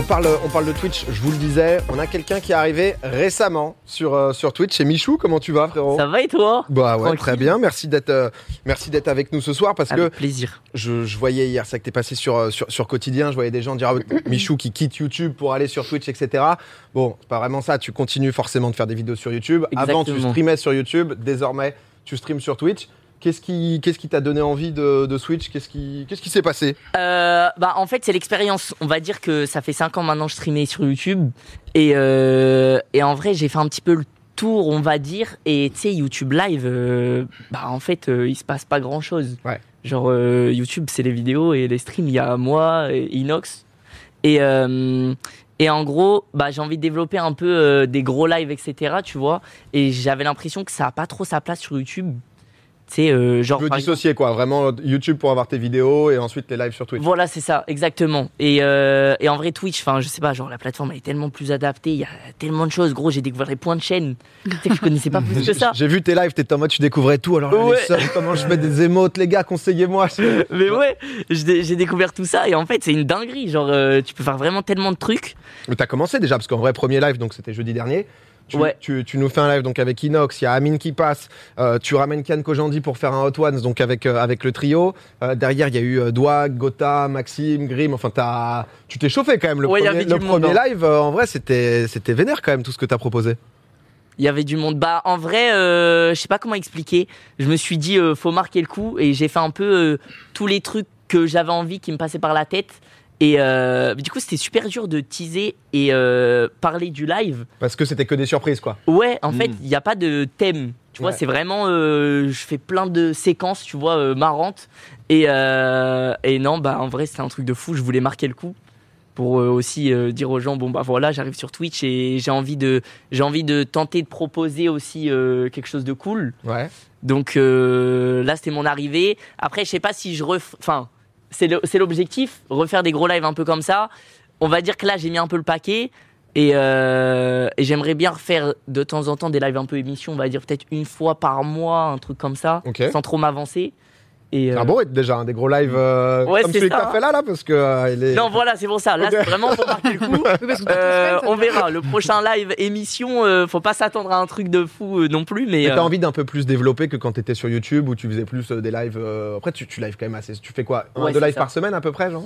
On parle, on parle de Twitch, je vous le disais, on a quelqu'un qui est arrivé récemment sur, euh, sur Twitch. C'est Michou, comment tu vas frérot? Ça va et toi? Bah ouais, Tranquille. très bien, merci d'être euh, merci d'être avec nous ce soir parce Avec que plaisir. je, je voyais hier, c'est que t'es passé sur, euh, sur, sur Quotidien, je voyais des gens dire ah, Michou qui quitte YouTube pour aller sur Twitch, etc. Bon, c'est pas vraiment ça, tu continues forcément de faire des vidéos sur YouTube. Avant, tu Exactement. streamais sur YouTube, désormais, tu streames sur Twitch. Qu'est-ce qui qu'est-ce qui t'a donné envie de, de Switch? Qu'est-ce qui qu'est-ce qui s'est passé? Euh, bah en fait c'est l'expérience. On va dire que ça fait 5 ans maintenant que je streamais sur YouTube et euh, et en vrai j'ai fait un petit peu le tour on va dire et tu sais YouTube Live euh, bah en fait il se passe pas grand chose. Ouais. Genre YouTube c'est les vidéos et les streams il y a moi et Inox et et en gros, bah, j'ai envie de développer un peu des gros lives, etc. Tu vois. Et j'avais l'impression que ça a pas trop sa place sur YouTube. Sais, euh, genre. Tu veux dissocier quoi Vraiment YouTube pour avoir tes vidéos et ensuite les lives sur Twitch. Voilà, c'est ça, exactement. Et, euh, et en vrai, Twitch, enfin, je sais pas, genre la plateforme elle est tellement plus adaptée, il y a tellement de choses. Gros, j'ai découvert les points de chaîne. Tu sais que je connaissais pas plus que ça. J'ai vu tes lives, t'étais en mode tu découvrais tout. Alors là, Ouais. les comment je mets des émotes, les gars, conseillez-moi. Mais ouais, j'ai j'ai découvert tout ça et en fait, c'est une dinguerie. Genre, euh, tu peux faire vraiment tellement de trucs. Mais t'as commencé déjà parce qu'en vrai premier live donc c'était jeudi dernier. Tu, Ouais. tu, tu nous fais un live donc avec Inox, il y a Amine qui passe, euh, tu ramènes Kian Kojandi pour faire un Hot Ones donc avec, euh, avec le trio. Euh, derrière il y a eu Dwag, Gotha, Maxime, Grim, enfin t'as, tu t'es chauffé quand même. Le Ouais, premier, le hein. live en vrai c'était, vénère quand même tout ce que t'as proposé. Il y avait du monde. Bah, en vrai, euh, je sais pas comment expliquer. Je me suis dit, euh, faut marquer le coup et j'ai fait un peu euh, tous les trucs que j'avais envie qui me passaient par la tête. Et euh, du coup, c'était super dur de teaser et euh, parler du live. Parce que c'était que des surprises quoi. Ouais, en fait, il n'y a pas de thème. Tu vois, Ouais. c'est vraiment. euh, je fais plein de séquences, tu vois, euh, marrantes. Et, euh, et non, bah, en vrai, c'était un truc de fou. Je voulais marquer le coup pour euh, aussi euh, dire aux gens bon, bah voilà, j'arrive sur Twitch et j'ai envie, de, j'ai envie de tenter de proposer aussi euh, quelque chose de cool. Ouais. Donc euh, là, c'était mon arrivée. Après, je sais pas si je ref... Enfin, c'est l'objectif, refaire des gros lives un peu comme ça. On va dire que là, j'ai mis un peu le paquet. Et, euh, et j'aimerais bien refaire de temps en temps des lives un peu émission, on va dire peut-être une fois par mois, un truc comme ça, sans trop m'avancer. Et, C'est euh, un beau rythme déjà, des gros lives euh, Ouais, comme celui que ça, t'as fait là là parce que euh, il est. Non, voilà, c'est pour ça. Là, c'est vraiment pour marquer le coup. Que Euh, on verra. Le prochain live émission, faut pas s'attendre à un truc de fou non plus. Mais, Mais t'as envie d'un peu plus développer que quand t'étais sur YouTube où tu faisais plus des lives. Après, tu, tu lives quand même assez. Tu fais quoi? Un, Ouais, deux lives ça. par semaine à peu près, genre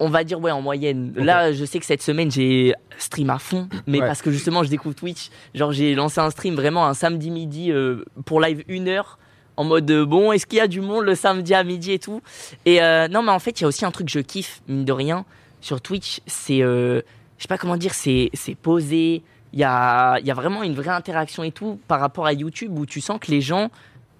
on va dire ouais en moyenne. Là, je sais que cette semaine j'ai stream à fond, mais Ouais. parce que justement je découvre Twitch. Genre j'ai lancé un stream vraiment un samedi midi pour live une heure en mode euh, bon est-ce qu'il y a du monde le samedi à midi et tout. Et euh, non mais en fait il y a aussi un truc que je kiffe mine de rien sur Twitch, c'est euh, je sais pas comment dire, c'est c'est posé. Il y a y a vraiment une vraie interaction et tout par rapport à YouTube où tu sens que les gens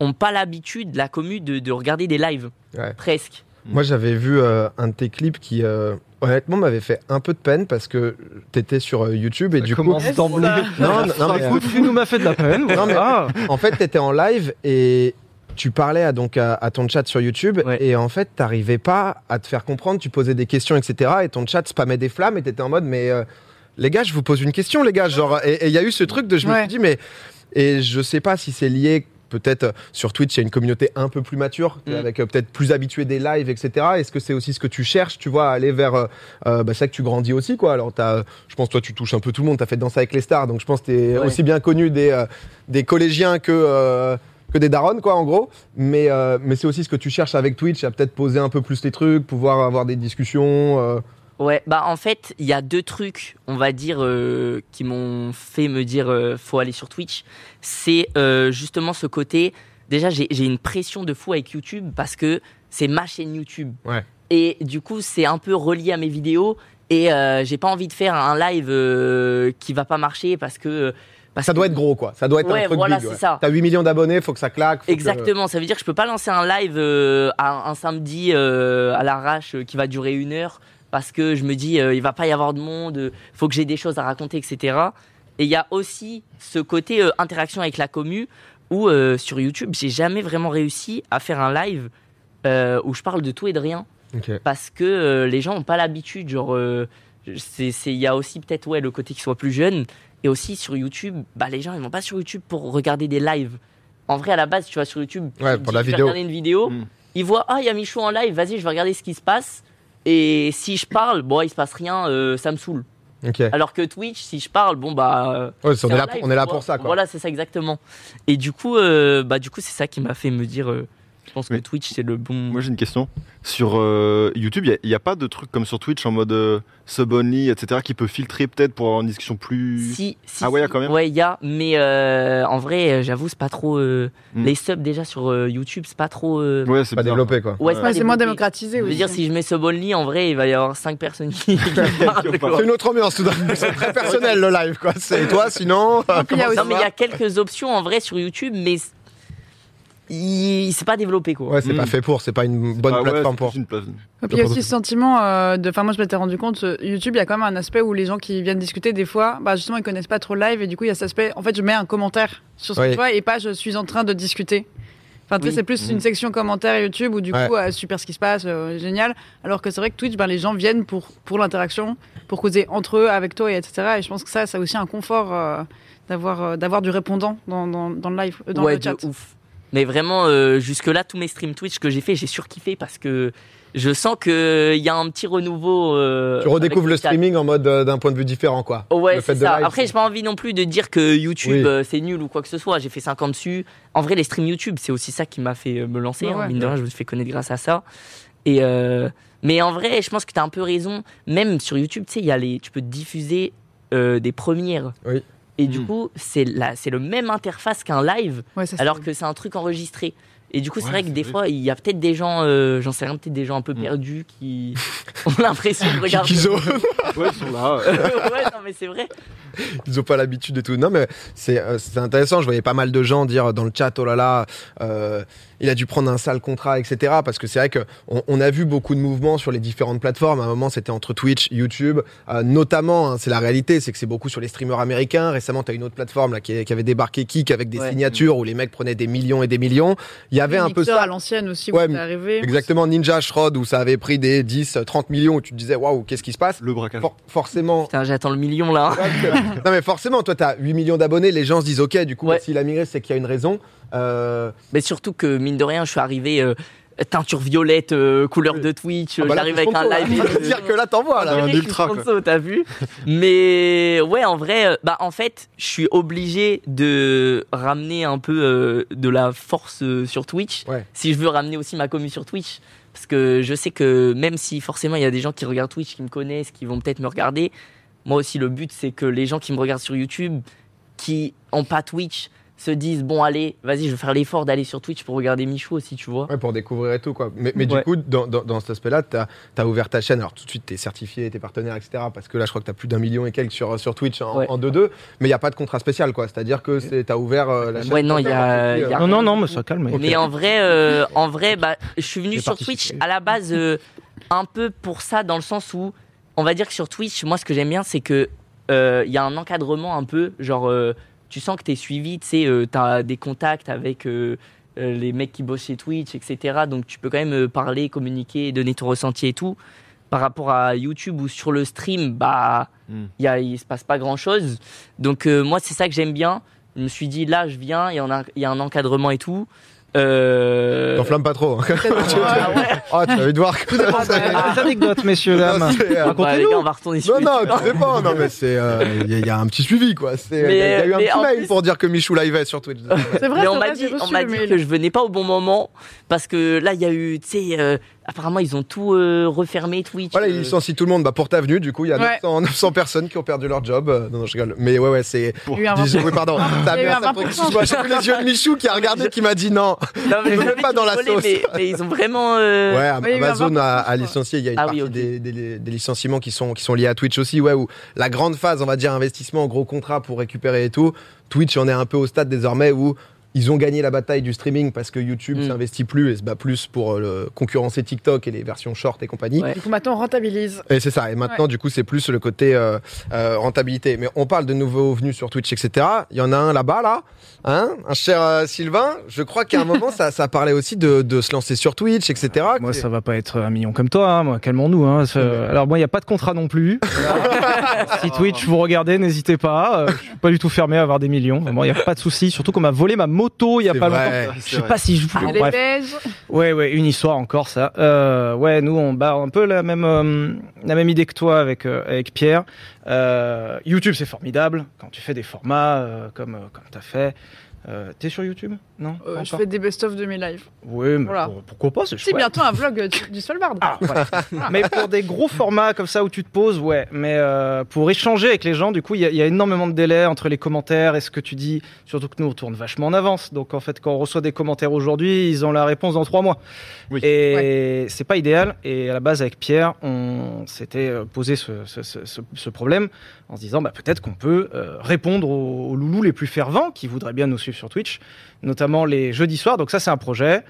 ont pas l'habitude la commu de, de regarder des lives Ouais. presque. Moi, j'avais vu euh, un de tes clips qui, euh, honnêtement, m'avait fait un peu de peine parce que t'étais sur euh, YouTube et du coup. D'emblée. Non, non, non, mais, euh, tu nous m'as fait de la peine. Non, mais- en fait, t'étais en live et tu parlais à, donc à, à ton chat sur YouTube Ouais. et en fait, t'arrivais pas à te faire comprendre. Tu posais des questions, etc. Et ton chat spammait des flammes et t'étais en mode, mais euh, les gars, je vous pose une question, les gars. Genre, et il y a eu ce truc de, je me suis dit, mais et je sais pas si c'est lié. Peut-être sur Twitch, il y a une communauté un peu plus mature, Mm. avec euh, peut-être plus habitué des lives, etc. Est-ce que c'est aussi ce que tu cherches, tu vois, à aller vers. euh, euh, bah, c'est ça que tu grandis aussi, quoi. Alors, t'as, je pense, toi, tu touches un peu tout le monde. Tu as fait danser avec les stars, donc je pense que tu es Ouais. aussi bien connu des, euh, des collégiens que, euh, que des darons, quoi, en gros. Mais, euh, mais c'est aussi ce que tu cherches avec Twitch, à peut-être poser un peu plus tes trucs, pouvoir avoir des discussions. euh. Ouais, bah en fait, il y a deux trucs, on va dire, euh, qui m'ont fait me dire faut aller sur Twitch. C'est justement ce côté. Déjà, j'ai une pression de fou avec YouTube parce que c'est ma chaîne YouTube. Ouais. Et du coup, c'est un peu relié à mes vidéos. Et j'ai pas envie de faire un live qui va pas marcher parce que. Parce Ça doit être gros, quoi. Ça doit être Ouais, un truc voilà, big. ouais. ça. T'as 8 millions d'abonnés, faut que ça claque. faut que- Exactement, ça veut dire que je peux pas lancer un live euh, un samedi euh, à l'arrache euh, qui va durer une heure parce que je me dis euh, il va pas y avoir de monde, faut que j'ai des choses à raconter, etc. Et il y a aussi ce côté interaction avec la commu où sur YouTube j'ai jamais vraiment réussi à faire un live où je parle de tout et de rien parce que les gens ont pas l'habitude. Genre, il y a aussi peut-être ouais le côté qu'ils soient plus jeunes et aussi sur YouTube, bah les gens ils vont pas sur YouTube pour regarder des lives. En vrai, à la base, tu vas sur YouTube, Ouais, tu pour dis, la vidéo. regarder une vidéo, Mm. ils voient ah il y a Michou en live, vas-y je vais regarder ce qui se passe. Et si je parle, bon, il se passe rien, euh, ça me saoule. Ok. Alors que Twitch, si je parle, bon bah. on est là, live, on est là tu pour ça, quoi. Voilà, c'est ça exactement. Et du coup, euh, bah du coup, c'est ça qui m'a fait me dire. euh, je pense que Twitch c'est le bon. Moi j'ai une question. Sur euh, YouTube, il n'y a, pas de truc comme sur Twitch en mode euh, sub only, etc. qui peut filtrer peut-être pour avoir une discussion plus. Si, si, Ah ouais, y a quand même Ouais, il y a, mais euh, en vrai, euh, j'avoue, c'est pas trop. euh, Hmm. Les subs déjà sur euh, YouTube, c'est pas trop. euh, Ouais, c'est Pas bizarre. développé, quoi. Ouais, c'est Ouais. moins démocratisé Je veux dire, si je mets sub only, en vrai, il va y avoir 5 personnes qui. C'est une autre ambiance, tout d'un coup. C'est très personnel, le live, quoi. C'est toi, sinon. il Non, mais il y a quelques options en vrai sur YouTube, mais c- il- c'est pas développé quoi. Ouais, c'est pas fait pour, c'est pas une bonne plateforme pour. une place- Et puis il y a aussi ce sentiment euh, de. Enfin, moi, je m'étais rendu compte, euh, YouTube, il y a quand même un aspect où les gens qui viennent discuter, des fois, bah, justement, ils connaissent pas trop le live et du coup, il y a cet aspect. En fait, je mets un commentaire sur ce Oui. que je vois et pas je suis en train de discuter. Enfin, tu sais, Oui. c'est plus une section commentaires YouTube où du Ouais. coup, euh, super ce qui se passe, euh, génial. Alors que c'est vrai que Twitch, ben, les gens viennent pour, pour l'interaction, pour causer entre eux, avec toi, et etc. Et je pense que ça, ça a aussi un confort euh, d'avoir euh, d'avoir du répondant dans, dans, dans le live, euh, dans ouais, le chat. de ouf. Mais vraiment, euh, jusque-là, tous mes streams Twitch que j'ai fait, j'ai surkiffé parce que je sens qu'il y a un petit renouveau. euh, Tu redécouvres le streaming en mode euh, d'un point de vue différent, quoi. Oh ouais, Le fait c'est de ça. live, Après, j'ai pas envie non plus de dire que YouTube Oui. euh, c'est nul ou quoi que ce soit. J'ai fait 5 ans dessus. En vrai, les streams YouTube, c'est aussi ça qui m'a fait euh, me lancer. Ouais, hein. ouais. Mine de rien, je me suis fait connaître grâce à ça. Et euh, mais en vrai, je pense que tu as un peu raison. Même sur YouTube, tu sais, il y a les, tu peux diffuser euh, des premières. Oui. Et du Mm. coup, c'est la, c'est le même interface qu'un live, Ouais, ça, c'est- alors que c'est un truc enregistré. Et du coup, c'est Ouais, vrai que des vrai. fois, il y a peut-être des gens, euh, j'en sais rien, peut-être des gens un peu Mm. perdus qui ont l'impression de regarder. Ils ont, Ouais, ils sont là. euh. ouais, non, mais c'est vrai. ils ont pas l'habitude et tout. Non, mais c'est euh, c'est intéressant. Je voyais pas mal de gens dire dans le chat, oh là là, euh, il a dû prendre un sale contrat, etc. Parce que c'est vrai que on, a vu beaucoup de mouvements sur les différentes plateformes. À un moment, c'était entre Twitch, YouTube, euh, notamment. hein, c'est la réalité, c'est que c'est beaucoup sur les streamers américains. Récemment, tu as une autre plateforme là qui, qui avait débarqué Kik avec des Ouais. signatures où les mecs prenaient des millions et des millions. Il y avait un peu ça. à l'ancienne aussi, Ouais, où c'est arrivé. Exactement, Ninja Shroud où ça avait pris des 10, 30 millions où tu te disais waouh, qu'est-ce qui se passe? Le braquage. For- Forcément. Putain, j'attends le million là. non mais forcément, toi t'as 8 millions d'abonnés, les gens se disent ok, du coup Ouais. s'il a migré c'est qu'il y a une raison. Euh, Mais surtout que, mine de rien, je suis arrivé euh, teinture violette, euh, couleur Oui. de Twitch, ah bah j'arrive avec un live. Dire que là t'envoies là. Un ultra, t'as vu? Mais ouais, en vrai, euh, bah en fait, je suis obligé de ramener un peu euh, de la force euh, sur Twitch, Ouais. si je veux ramener aussi ma commu sur Twitch, parce que je sais que même si forcément il y a des gens qui regardent Twitch, qui me connaissent, qui vont peut-être me regarder, moi aussi le but c'est que les gens qui me regardent sur YouTube, qui ont pas Twitch, se disent bon allez, vas-y, je vais faire l'effort d'aller sur Twitch pour regarder Michou aussi, tu vois. Ouais, pour découvrir et tout quoi. Mais, mais Ouais. du coup, dans, dans, dans cet aspect-là, t'as as ouvert ta chaîne. Alors tout de suite, t'es certifié, t'es partenaire, etc. Parce que là, je crois que t'as plus d'un million et quelques sur, sur Twitch en, Ouais. en 2-2. Mais il n'y a pas de contrat spécial quoi. C'est-à-dire que c'est- t'as ouvert euh, la chaîne. Ouais, non, il y a- a- euh. Non, non, non, mais ça calme. Mais en vrai, euh, en vrai, bah, je suis venu sur participé. Twitch à la base euh, un peu pour ça, dans le sens où, on va dire que sur Twitch, moi, ce que j'aime bien, c'est que euh, il y a un encadrement un peu, genre, euh, tu sens que t'es suivi, tu sais, euh, t'as des contacts avec euh, euh, les mecs qui bossent chez Twitch, etc. Donc, tu peux quand même parler, communiquer, donner ton ressenti et tout. Par rapport à YouTube ou sur le stream, bah, Hmm. il il se passe pas grand chose. Donc moi c'est ça que j'aime bien. Je me suis dit là je viens, il y en a, il y a un encadrement et tout. Euh... T'enflammes pas trop. hein. Ah ouais. Ah, tu as envie de voir que Ah, bah, des anecdotes, messieurs, dames. Euh, Bah, les gars, on va retourner sur Non, non, tu sais pas, non, mais c'est. euh, Il y, a- il y a un petit suivi, quoi. C'est- Il y, a eu un petit mail plus- pour dire que Michou live sur Twitch. C'est vrai, Mais c'est on vrai, m'a dit, reçu on que je venais pas au bon moment parce que là il y a eu, tu sais, euh, apparemment ils ont tout euh, refermé Twitch. Voilà, ils licencient tout le monde. Bah, pour ta venue, du coup, il y a Ouais. 900, 900 personnes qui ont perdu leur job. Euh, Non, non, je rigole. Mais ouais, ouais, c'est. Il y a eu un Dis- Oui, pardon. T'as bien un ça pour 20%. excuse-moi, J'ai vu les yeux de Michou qui a regardé, qui m'a dit non. Non, mais Je pas dans la sauce. Mais, mais ils ont vraiment. euh, Ouais, Amazon a, 20%, a licencié. Il y a une Ah partie oui, ok. des, des- des licenciements qui sont, qui sont liés à Twitch aussi, ouais, où la grande phase, on va dire, investissement, gros contrat pour récupérer et tout. Twitch en est un peu au stade désormais où ils ont gagné la bataille du streaming parce que YouTube Mm. s'investit plus et se bat plus pour euh, le- concurrencer TikTok et les versions short et compagnie. Ouais. Du coup, maintenant, on rentabilise. Et c'est ça. Et maintenant, du coup, c'est plus le côté euh, euh, rentabilité. Mais on parle de nouveaux venus sur Twitch, etc. Il y en a un là-bas, là, hein, un cher euh, Sylvain. Je crois qu'à un moment, ça, ça parlait aussi de, de se lancer sur Twitch, etc. Moi, ça va pas être un million comme toi, hein, moi, calmons-nous. Hein. Alors, moi, il n'y a pas de contrat non plus. si Twitch vous regardez, n'hésitez pas. Euh, je suis pas du tout fermé à avoir des millions. Moi, il n'y a pas de souci. Surtout qu'on m'a volé ma moto loto il y a pas vrai. longtemps. Je sais vrai. pas si je Ah, bref. Belges. Ouais, ouais, une histoire encore ça. Euh, ouais, nous on bat un peu la même euh, la même idée que toi avec euh, avec Pierre. Euh, YouTube c'est formidable quand tu fais des formats euh, comme euh, comme t'as fait. Euh, T'es sur YouTube? Non Euh, je fais des best-of de mes lives. Oui, mais Voilà. pour- pourquoi pas C'est bientôt un vlog du, du Svalbard. Ah, voilà. mais pour des gros formats comme ça où tu te poses, ouais. Mais euh, pour échanger avec les gens, du coup, il y, a- il y a énormément de délais entre les commentaires et ce que tu dis. Surtout que nous, on tourne vachement en avance. Donc, en fait, quand on reçoit des commentaires aujourd'hui, ils ont la réponse dans trois mois. Oui. Et c'est pas idéal. Et à la base, avec Pierre, on s'était euh, posé ce, ce- ce- ce- ce problème en se disant, bah, peut-être qu'on peut euh, répondre aux, aux loulous les plus fervents qui voudraient bien nous suivre sur Twitch, notamment les jeudis soirs. Donc ça, c'est un projet.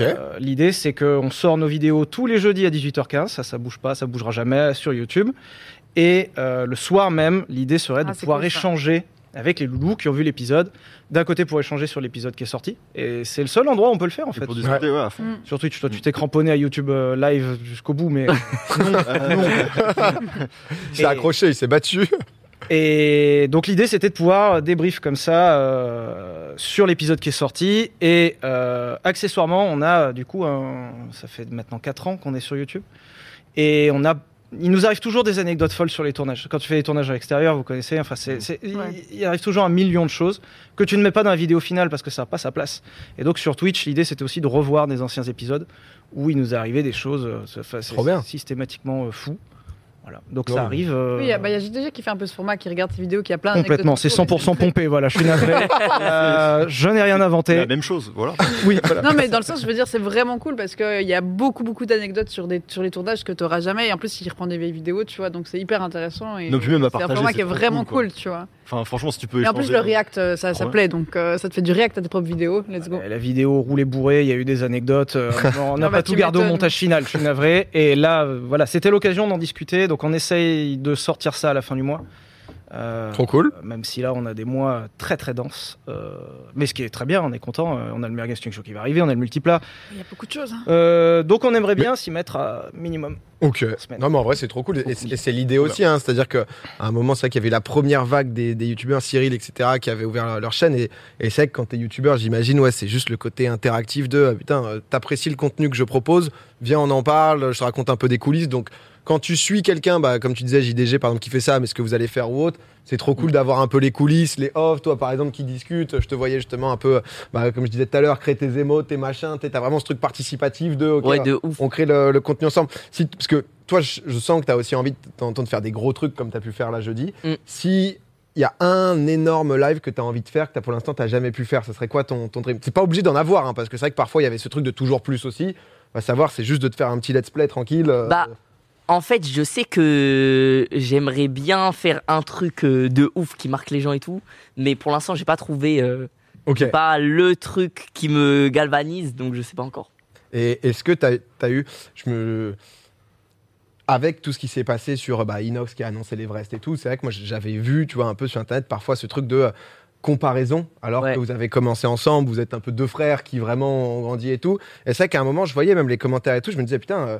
Euh, L'idée, c'est qu'on sort nos vidéos tous les jeudis à 18h15. Ça, ça bouge pas, ça bougera jamais sur YouTube. Et euh, le soir même, l'idée serait de Ah, c'est pouvoir cool, échanger avec les loulous qui ont vu l'épisode. D'un côté, pour échanger sur l'épisode qui est sorti. Et c'est le seul endroit où on peut le faire, en Et fait. pour discuter, ouais, à fond. Mm. Sur Twitch, toi, tu t'es cramponné à YouTube euh, live jusqu'au bout, mais Il s'est Et- accroché, il s'est battu. Et donc l'idée c'était de pouvoir débrief comme ça euh, sur l'épisode qui est sorti et euh, accessoirement on a du coup un, ça fait maintenant 4 ans qu'on est sur YouTube et on a il nous arrive toujours des anecdotes folles sur les tournages. Quand tu fais des tournages à l'extérieur, vous connaissez, enfin c'est, c'est- il- Ouais. il arrive toujours un million de choses que tu ne mets pas dans la vidéo finale parce que ça n'a pas sa place. Et donc sur Twitch, l'idée c'était aussi de revoir des anciens épisodes où il nous arrivé des choses euh, c'est- enfin, c'est Trop bien. systématiquement euh, fou. Voilà. Donc Non, ça arrive. euh, Oui, il y a bah, y a JDG qui fait un peu ce format, qui regarde ces vidéos, qui a plein Complètement, c'est 100% pompé, voilà, je suis navré. Euh, je n'ai rien C'est inventé. la même chose, voilà. Oui, voilà. Non, mais dans le sens, je veux dire, c'est vraiment cool parce qu'il y a beaucoup, beaucoup d'anecdotes sur, des, sur les tournages que tu n'auras jamais. Et en plus, il reprend des vieilles vidéos, tu vois, donc c'est hyper intéressant. Et Non, puis même à c'est un format qui est vraiment cool, cool, tu vois. Enfin, franchement, si tu peux Et en plus, le React, euh, ça, ça plaît, donc euh, ça te fait du React à tes propres vidéos. Let's go. Euh, La vidéo roulée bourrée, il y a eu des anecdotes. euh, on n'a bah, pas tout gardé au montage final, je suis navré. Et là, voilà, c'était l'occasion d'en discuter. Donc on essaye de sortir ça à la fin du mois. Euh, Trop cool. Même si là, on a des mois très très denses. Euh, mais ce qui est très bien, on est content. Euh, On a le Meilleur Gasting Show qui va arriver, on a le multiplat. Il y a beaucoup de choses. hein. Euh, donc on aimerait bien s'y mettre à minimum. Ok. Non, mais en vrai, c'est trop cool. Et, c'est l'idée aussi, hein. C'est-à-dire qu'à un moment, c'est vrai qu'il y avait la première vague des, des youtubeurs, Cyril, etc., qui avaient ouvert leur, chaîne. Et, et c'est vrai que quand t'es youtubeur, j'imagine, ouais, c'est juste le côté interactif de euh, putain, euh, t'apprécies le contenu que je propose, viens, on en parle, je te raconte un peu des coulisses. Donc, quand tu suis quelqu'un, bah, comme tu disais, JDG, par exemple, qui fait ça, mais ce que vous allez faire ou autre, c'est trop cool d'avoir un peu les coulisses, les off, toi, par exemple, qui discute. Je te voyais justement un peu, bah, comme je disais tout à l'heure, créer tes émotes, tes machins. T'as vraiment ce truc participatif de, Ouais, de ouf. on crée le, le contenu ensemble. Si, parce que toi, je, je sens que tu as aussi envie de faire des gros trucs comme tu as pu faire là jeudi. Mm. Si il y a un énorme live que tu as envie de faire, que t'as pour l'instant tu jamais pu faire, ça serait quoi ton, ton dream? C'est pas obligé d'en avoir, hein, parce que c'est vrai que parfois il y avait ce truc de toujours plus aussi. Va savoir, c'est juste de te faire un petit let's play tranquille. euh, Bah, En fait, je sais que j'aimerais bien faire un truc euh, de ouf qui marque les gens et tout, mais pour l'instant, j'ai pas trouvé euh, pas le truc qui me galvanise, donc je sais pas encore. Et est-ce que tu as, eu. Je me... Avec tout ce qui s'est passé sur bah, Inox qui a annoncé l'Everest et tout, c'est vrai que moi j'avais vu, tu vois, un peu sur Internet parfois ce truc de euh, comparaison, alors Ouais. que vous avez commencé ensemble, vous êtes un peu deux frères qui vraiment ont grandi et tout. Et c'est vrai qu'à un moment, je voyais même les commentaires et tout, je me disais, putain, euh,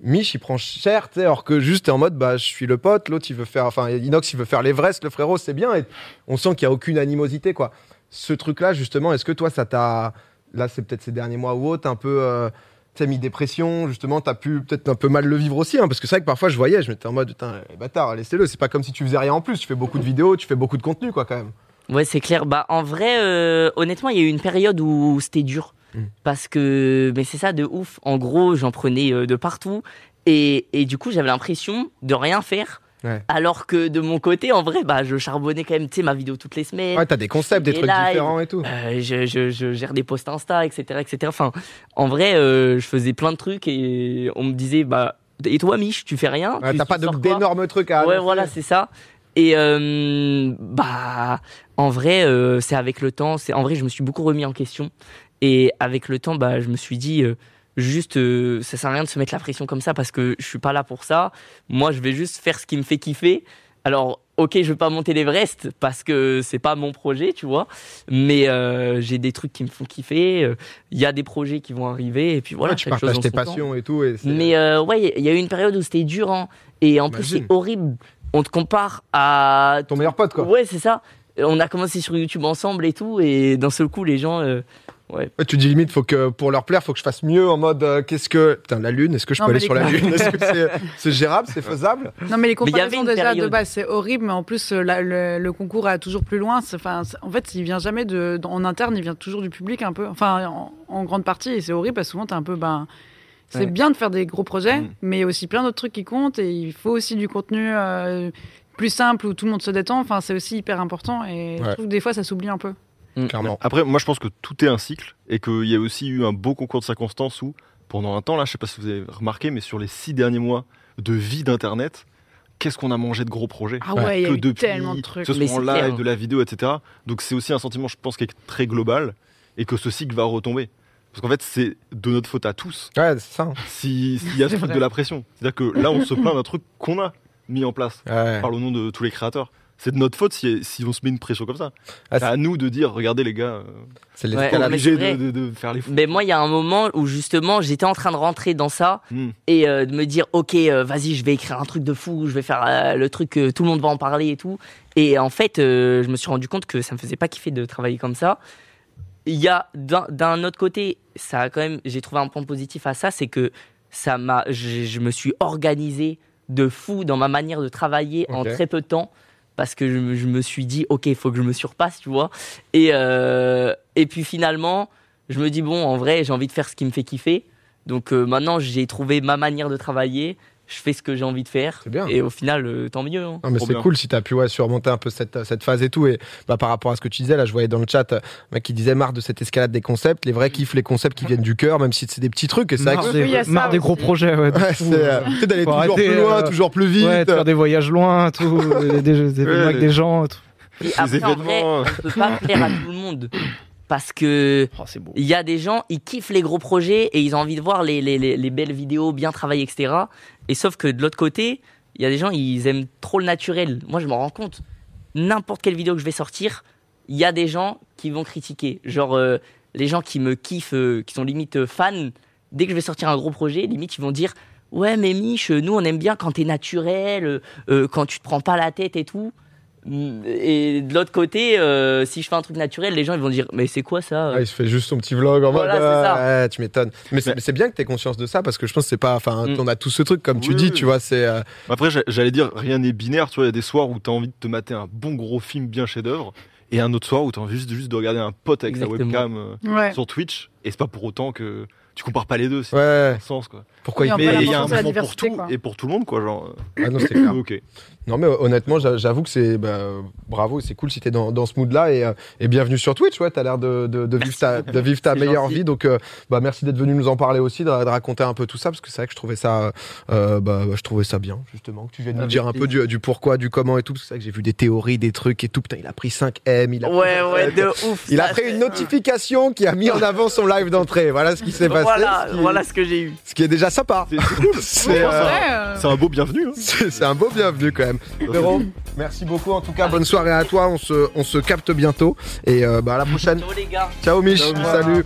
Mich, il prend cher, alors que juste t'es en mode, bah, je suis le pote, l'autre, il veut faire, enfin, Inox, il veut faire l'Everest, le frérot, c'est bien, et on sent qu'il n'y a aucune animosité, quoi. Ce truc-là, justement, est-ce que toi, ça t'a, là, c'est peut-être ces derniers mois ou autre, un peu, euh, tu sais, mis des pressions, justement, t'as pu peut-être un peu mal le vivre aussi, hein, parce que c'est vrai que parfois, je voyais, je m'étais en mode, putain, eh, bâtard, laissez-le, c'est pas comme si tu faisais rien en plus, tu fais beaucoup de vidéos, tu fais beaucoup de contenu, quoi, quand même. Ouais, c'est clair. Bah, en vrai, euh, honnêtement, il y a eu une période où c'était dur. Mm. Parce que, mais c'est ça de ouf. En gros, j'en prenais euh, de partout. Et, et du coup, j'avais l'impression de rien faire. Ouais. Alors que de mon côté, en vrai, bah, je charbonnais quand même, tu sais, ma vidéo toutes les semaines. Ouais, t'as des concepts, des trucs lives. différents et tout. Euh, je, je, je gère des posts Insta, etc., etc. Enfin, en vrai, euh, je faisais plein de trucs et on me disait, bah, et toi, Mich, tu fais rien? Ouais, t'as pas d'énormes trucs à Ouais, annoncer. voilà, c'est ça. Et euh, bah, en vrai, c'est avec le temps. C'est en vrai, je me suis beaucoup remis en question. Et avec le temps, bah, je me suis dit, euh, juste, euh, ça sert à rien de se mettre la pression comme ça parce que je suis pas là pour ça. Moi, je vais juste faire ce qui me fait kiffer. Alors, ok, je vais pas monter l'Everest parce que c'est pas mon projet, tu vois. Mais euh, j'ai des trucs qui me font kiffer. euh, Il y a des projets qui vont arriver et puis voilà. Ouais, tu chose partages en tes temps. passions et tout. Et Mais euh, ouais, il y a eu une période où c'était dur. hein. Et en plus, c'est horrible. On te compare à. ton meilleur pote, quoi. Ouais, c'est ça. on a commencé sur YouTube ensemble et tout, et d'un seul coup, les gens. Ouais. Ouais, tu dis limite, faut que pour leur plaire, faut que je fasse mieux en mode euh, qu'est-ce que. Putain, la lune, est-ce que je Non, peux aller sur la lune? Est-ce que c'est c'est gérable? C'est faisable? Non, mais les comparaisons déjà de base, c'est horrible, mais en plus, euh, la- le, le concours a toujours plus loin. C'est- Enfin, c'est- en fait, il vient jamais de, en interne, il vient toujours du public un peu. Enfin, en, en grande partie, et c'est horrible parce que souvent, t'es un peu. Ben, c'est Ouais. bien de faire des gros projets, Mm. mais il y a aussi plein d'autres trucs qui comptent et il faut aussi du contenu euh, plus simple où tout le monde se détend. Enfin, c'est aussi hyper important et je trouve que des fois, ça s'oublie un peu. Clairement. Après, moi, je pense que tout est un cycle et qu'il y a aussi eu un beau concours de circonstances où, pendant un temps, là, je sais pas si vous avez remarqué, mais sur les six derniers mois de vie d'Internet, qu'est-ce qu'on a mangé de gros projets Ah ouais, il y a que eu depuis, tellement de trucs. que ce soit en c'est live, clair. de la vidéo, etc. Donc c'est aussi un sentiment, je pense, qui est très global et que ce cycle va retomber. Parce qu'en fait, c'est de notre faute à tous Ouais, c'est ça. hein. si- s'il y a ce C'est truc de la pression. C'est-à-dire que là, on se plaint d'un truc qu'on a mis en place Ouais. par le nom de tous les créateurs. C'est de notre faute si, si on se met une pression comme ça. Ah, c'est à nous de dire, regardez les gars, euh, C'est Ouais, obligé de, de- de faire les fous. Mais moi, il y a un moment où justement, j'étais en train de rentrer dans ça Hmm. et euh, de me dire, ok, euh, vas-y, je vais écrire un truc de fou, je vais faire euh, le truc que tout le monde va en parler et tout. Et en fait, euh, je me suis rendu compte que ça me faisait pas kiffer de travailler comme ça. Il y a d'un- autre côté, ça a quand même, j'ai trouvé un point positif à ça, c'est que ça m'a, je, je me suis organisé de fou dans ma manière de travailler en très peu de temps. Parce que je, me- suis dit, ok, il faut que je me surpasse, tu vois. Et, euh, et puis finalement, je me dis, bon, en vrai, j'ai envie de faire ce qui me fait kiffer. Donc euh, maintenant, j'ai trouvé ma manière de travailler. Je fais ce que j'ai envie de faire. C'est bien. Et au final, euh, tant mieux. hein. Non, mais c'est bien. cool si tu as pu ouais, surmonter un peu cette, cette phase et tout. Et bah, par rapport à ce que tu disais, là, je voyais dans le chat, un mec qui disait marre de cette escalade des concepts. Les vrais kiffent les concepts qui viennent du cœur, même si c'est des petits trucs. Et c'est vrai Marre que Oui, marre des gros projets. Ouais, Ouais, c'est euh, euh, d'aller toujours arrêter, plus loin, euh, toujours plus vite. ouais, de faire des voyages loin, tout, des, des, des avec des gens. Tout. Et après, en vrai, événements. on peut pas plaire à tout le monde. Parce que Oh, il y a des gens, ils kiffent les gros projets et ils ont envie de voir les, les, les, les belles vidéos bien travaillées, etc. Et sauf que de l'autre côté, il y a des gens, ils aiment trop le naturel. Moi, je m'en rends compte. N'importe quelle vidéo que je vais sortir, il y a des gens qui vont critiquer. Genre, euh, les gens qui me kiffent, euh, qui sont limite euh, fans, dès que je vais sortir un gros projet, limite, ils vont dire Ouais, mais Mich, nous, on aime bien quand t'es naturel, quand tu te prends pas la tête et tout. Et de l'autre côté, euh, si je fais un truc naturel, les gens ils vont dire mais c'est quoi ça Ouais, il se fait juste son petit vlog en Voilà, mode euh, ouais, tu m'étonnes. Mais c'est bien que tu aies conscience de ça parce que je pense que c'est pas. Enfin, Mm. on a tous ce truc, comme tu dis, oui. tu vois, c'est. euh, Après, j'a- j'allais dire, rien n'est binaire. Tu vois, il y a des soirs où tu as envie de te mater un bon gros film bien chef-d'œuvre, et un autre soir où tu as envie juste, juste de regarder un pote avec Exactement. sa webcam euh, Ouais. sur Twitch. Et c'est pas pour autant que tu compares pas les deux. C'est Ouais, un sens quoi. Pourquoi Oui, il Mais il y a un moment pour tout quoi. et pour tout le monde quoi. Genre, Ah non, c'est clair. ok. Non, mais honnêtement, j'a- j'avoue que c'est. bah, bravo, c'est cool si t'es dans, dans ce mood-là et, euh, et bienvenue sur Twitch. Ouais, t'as l'air de, de, de vivre ta, de vivre ta meilleure gentil. vie. Donc, euh, bah, merci d'être venu nous en parler aussi, de, de raconter un peu tout ça parce que c'est vrai que je trouvais ça. euh, bah, bah, je trouvais ça bien, justement, que tu viennes nous dire un peu du, du pourquoi, du comment et tout. parce que C'est vrai que j'ai vu des théories, des trucs et tout. Putain, il a pris 5 M. Il a Ouais, 5 ouais, de ouf. Il a ça, pris une notification qui a mis en avant son live d'entrée. Voilà ce qui s'est passé. Voilà, ce, qui, voilà ce que j'ai eu. ce qui est déjà sympa. C'est c'est cool. C'est Ouais, euh, euh, C'est un beau bienvenu. hein. c'est- un beau bienvenu quand même. Véro, merci beaucoup en tout cas. Bonne soirée à toi. On se, on se capte bientôt. Et euh, bah, à la prochaine. Ciao les gars. Ciao Mich. Ciao, Mich. Salut.